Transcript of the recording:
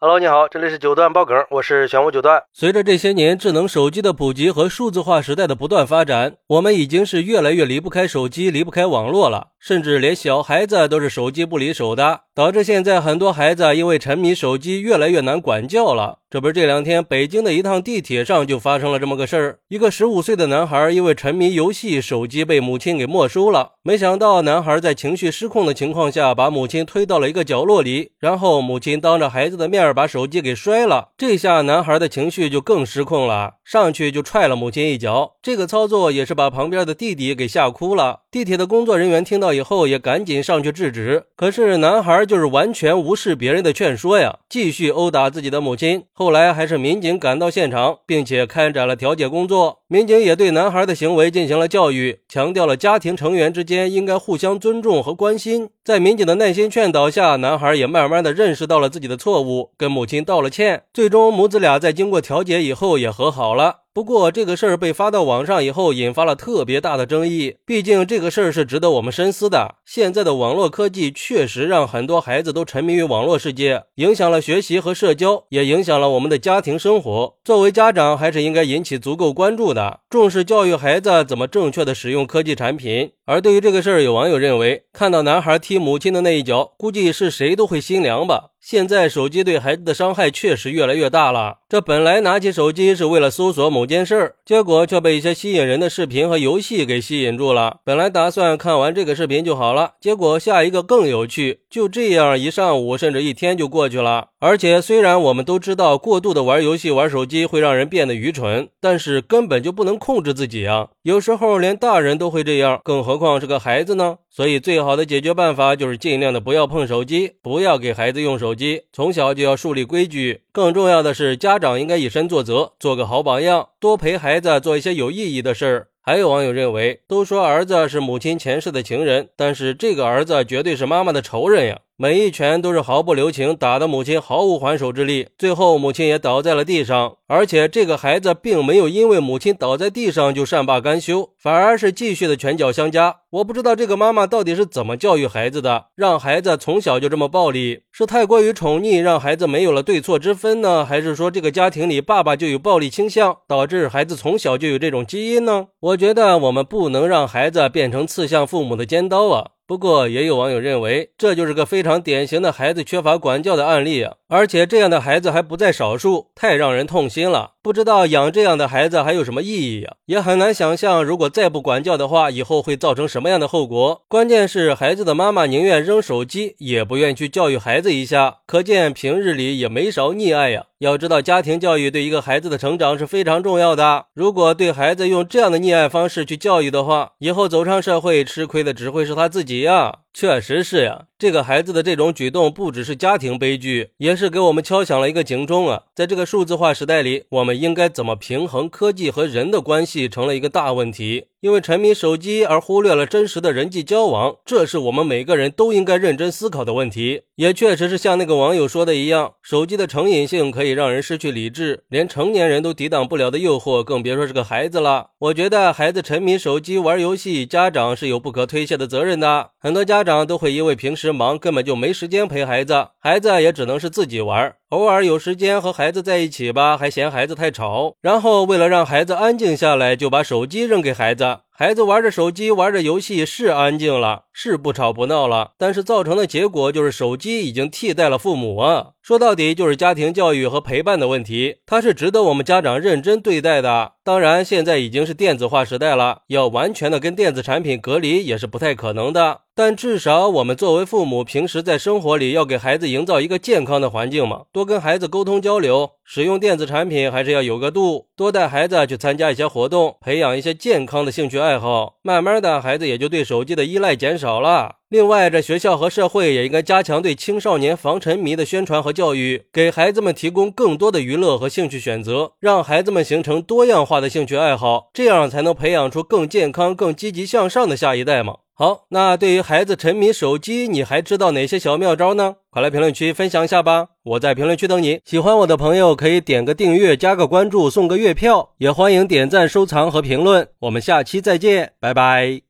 Hello，你好，这里是九段爆梗，我是玄武九段。随着这些年智能手机的普及和数字化时代的不断发展，我们已经是越来越离不开手机、离不开网络了，甚至连小孩子都是手机不离手的，导致现在很多孩子因为沉迷手机越来越难管教了。这不是这两天北京的一趟地铁上就发生了这么个事儿，一个十五岁的男孩因为沉迷游戏，手机被母亲给没收了。没想到男孩在情绪失控的情况下，把母亲推到了一个角落里，然后母亲当着孩子的面。把手机给摔了，这下男孩的情绪就更失控了，上去就踹了母亲一脚。这个操作也是把旁边的弟弟给吓哭了。地铁的工作人员听到以后也赶紧上去制止，可是男孩就是完全无视别人的劝说呀，继续殴打自己的母亲。后来还是民警赶到现场，并且开展了调解工作。民警也对男孩的行为进行了教育，强调了家庭成员之间应该互相尊重和关心。在民警的耐心劝导下，男孩也慢慢的认识到了自己的错误。跟母亲道了歉，最终母子俩在经过调解以后也和好了。不过这个事儿被发到网上以后，引发了特别大的争议。毕竟这个事儿是值得我们深思的。现在的网络科技确实让很多孩子都沉迷于网络世界，影响了学习和社交，也影响了我们的家庭生活。作为家长，还是应该引起足够关注的，重视教育孩子怎么正确的使用科技产品。而对于这个事儿，有网友认为，看到男孩踢母亲的那一脚，估计是谁都会心凉吧。现在手机对孩子的伤害确实越来越大了。这本来拿起手机是为了搜索某件事儿，结果却被一些吸引人的视频和游戏给吸引住了。本来打算看完这个视频就好了，结果下一个更有趣。就这样，一上午甚至一天就过去了。而且，虽然我们都知道过度的玩游戏、玩手机会让人变得愚蠢，但是根本就不能控制自己啊！有时候连大人都会这样，更何况是个孩子呢？所以，最好的解决办法就是尽量的不要碰手机，不要给孩子用手机。从小就要树立规矩。更重要的是，家长应该以身作则，做个好榜样，多陪孩子做一些有意义的事儿。还有网友认为，都说儿子是母亲前世的情人，但是这个儿子绝对是妈妈的仇人呀！每一拳都是毫不留情，打的母亲毫无还手之力，最后母亲也倒在了地上。而且这个孩子并没有因为母亲倒在地上就善罢甘休，反而是继续的拳脚相加。我不知道这个妈妈到底是怎么教育孩子的，让孩子从小就这么暴力，是太过于宠溺，让孩子没有了对错之分呢，还是说这个家庭里爸爸就有暴力倾向，导致孩子从小就有这种基因呢？我觉得我们不能让孩子变成刺向父母的尖刀啊。不过，也有网友认为，这就是个非常典型的孩子缺乏管教的案例啊！而且这样的孩子还不在少数，太让人痛心了。不知道养这样的孩子还有什么意义呀？也很难想象，如果再不管教的话，以后会造成什么样的后果。关键是，孩子的妈妈宁愿扔手机，也不愿去教育孩子一下，可见平日里也没少溺爱呀。要知道，家庭教育对一个孩子的成长是非常重要的。如果对孩子用这样的溺爱方式去教育的话，以后走上社会，吃亏的只会是他自己呀。确实是呀，这个孩子的这种举动不只是家庭悲剧，也是给我们敲响了一个警钟啊！在这个数字化时代里，我们应该怎么平衡科技和人的关系，成了一个大问题。因为沉迷手机而忽略了真实的人际交往，这是我们每个人都应该认真思考的问题。也确实是像那个网友说的一样，手机的成瘾性可以让人失去理智，连成年人都抵挡不了的诱惑，更别说是个孩子了。我觉得孩子沉迷手机玩游戏，家长是有不可推卸的责任的。很多家长都会因为平时忙，根本就没时间陪孩子，孩子也只能是自己玩。偶尔有时间和孩子在一起吧，还嫌孩子太吵，然后为了让孩子安静下来，就把手机扔给孩子。孩子玩着手机，玩着游戏，是安静了，是不吵不闹了，但是造成的结果就是手机已经替代了父母啊。说到底就是家庭教育和陪伴的问题，它是值得我们家长认真对待的。当然，现在已经是电子化时代了，要完全的跟电子产品隔离也是不太可能的。但至少我们作为父母，平时在生活里要给孩子营造一个健康的环境嘛，多跟孩子沟通交流，使用电子产品还是要有个度，多带孩子去参加一些活动，培养一些健康的兴趣爱好，慢慢的孩子也就对手机的依赖减少了。另外，这学校和社会也应该加强对青少年防沉迷的宣传和教育，给孩子们提供更多的娱乐和兴趣选择，让孩子们形成多样化的兴趣爱好，这样才能培养出更健康、更积极向上的下一代嘛。好，那对于孩子沉迷手机，你还知道哪些小妙招呢？快来评论区分享一下吧！我在评论区等你。喜欢我的朋友可以点个订阅、加个关注、送个月票，也欢迎点赞、收藏和评论。我们下期再见，拜拜。